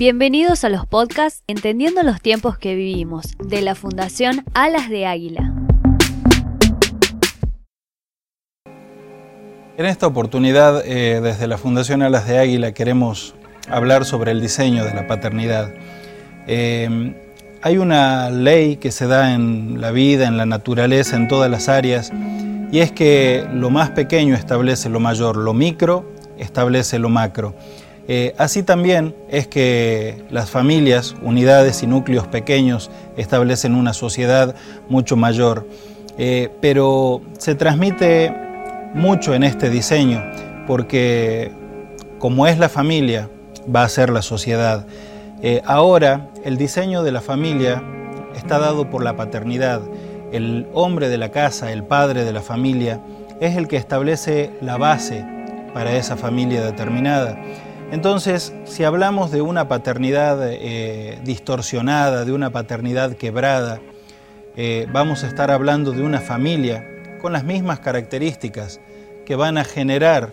Bienvenidos a los podcasts Entendiendo los tiempos que vivimos, de la Fundación Alas de Águila. En esta oportunidad, eh, desde la Fundación Alas de Águila, queremos hablar sobre el diseño de la paternidad. Eh, hay una ley que se da en la vida, en la naturaleza, en todas las áreas, y es que lo más pequeño establece lo mayor, lo micro establece lo macro. Eh, así también es que las familias, unidades y núcleos pequeños establecen una sociedad mucho mayor, eh, pero se transmite mucho en este diseño, porque como es la familia, va a ser la sociedad. Eh, ahora, el diseño de la familia está dado por la paternidad. El hombre de la casa, el padre de la familia, es el que establece la base para esa familia determinada. Entonces, si hablamos de una paternidad eh, distorsionada, de una paternidad quebrada, eh, vamos a estar hablando de una familia con las mismas características que van a generar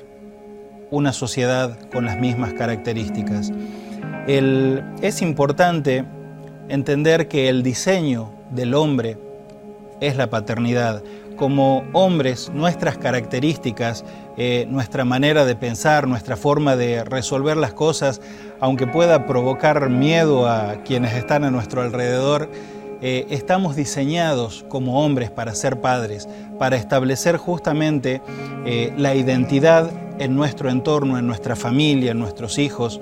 una sociedad con las mismas características. es importante entender que el diseño del hombre es la paternidad como hombres nuestras características, eh, nuestra manera de pensar, nuestra forma de resolver las cosas, aunque pueda provocar miedo a quienes están a nuestro alrededor, eh, estamos diseñados como hombres para ser padres, para establecer justamente eh, la identidad en nuestro entorno, en nuestra familia, en nuestros hijos.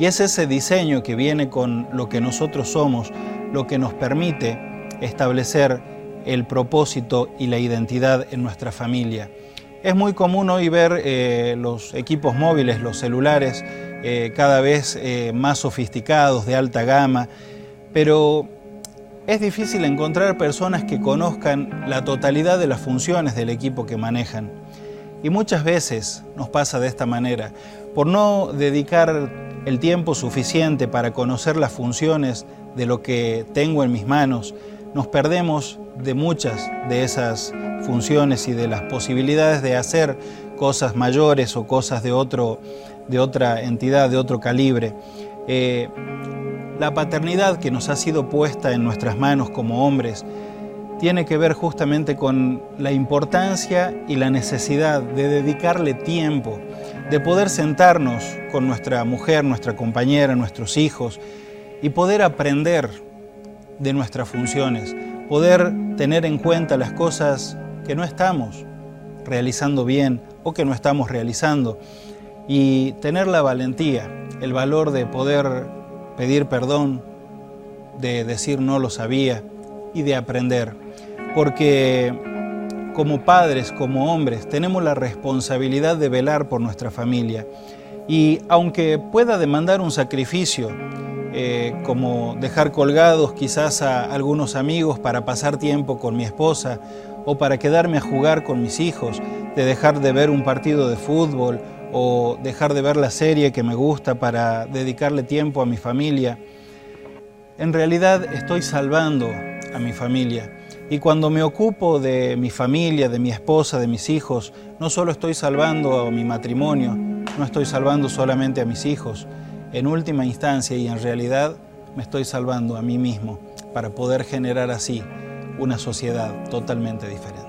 Y es ese diseño que viene con lo que nosotros somos, lo que nos permite establecer el propósito y la identidad en nuestra familia. Es muy común hoy ver eh, los equipos móviles, los celulares, eh, cada vez eh, más sofisticados, de alta gama, pero es difícil encontrar personas que conozcan la totalidad de las funciones del equipo que manejan. Y muchas veces nos pasa de esta manera. Por no dedicar el tiempo suficiente para conocer las funciones de lo que tengo en mis manos, nos perdemos de muchas de esas funciones y de las posibilidades de hacer cosas mayores o cosas de, otro, de otra entidad, de otro calibre. Eh, la paternidad que nos ha sido puesta en nuestras manos como hombres tiene que ver justamente con la importancia y la necesidad de dedicarle tiempo, de poder sentarnos con nuestra mujer, nuestra compañera, nuestros hijos y poder aprender de nuestras funciones, poder tener en cuenta las cosas que no estamos realizando bien o que no estamos realizando y tener la valentía, el valor de poder pedir perdón, de decir no lo sabía y de aprender. Porque como padres, como hombres, tenemos la responsabilidad de velar por nuestra familia. Y aunque pueda demandar un sacrificio, eh, como dejar colgados quizás a algunos amigos para pasar tiempo con mi esposa o para quedarme a jugar con mis hijos, de dejar de ver un partido de fútbol o dejar de ver la serie que me gusta para dedicarle tiempo a mi familia. En realidad estoy salvando a mi familia. Y cuando me ocupo de mi familia, de mi esposa, de mis hijos, no solo estoy salvando a mi matrimonio, no estoy salvando solamente a mis hijos, en última instancia y en realidad me estoy salvando a mí mismo para poder generar así una sociedad totalmente diferente.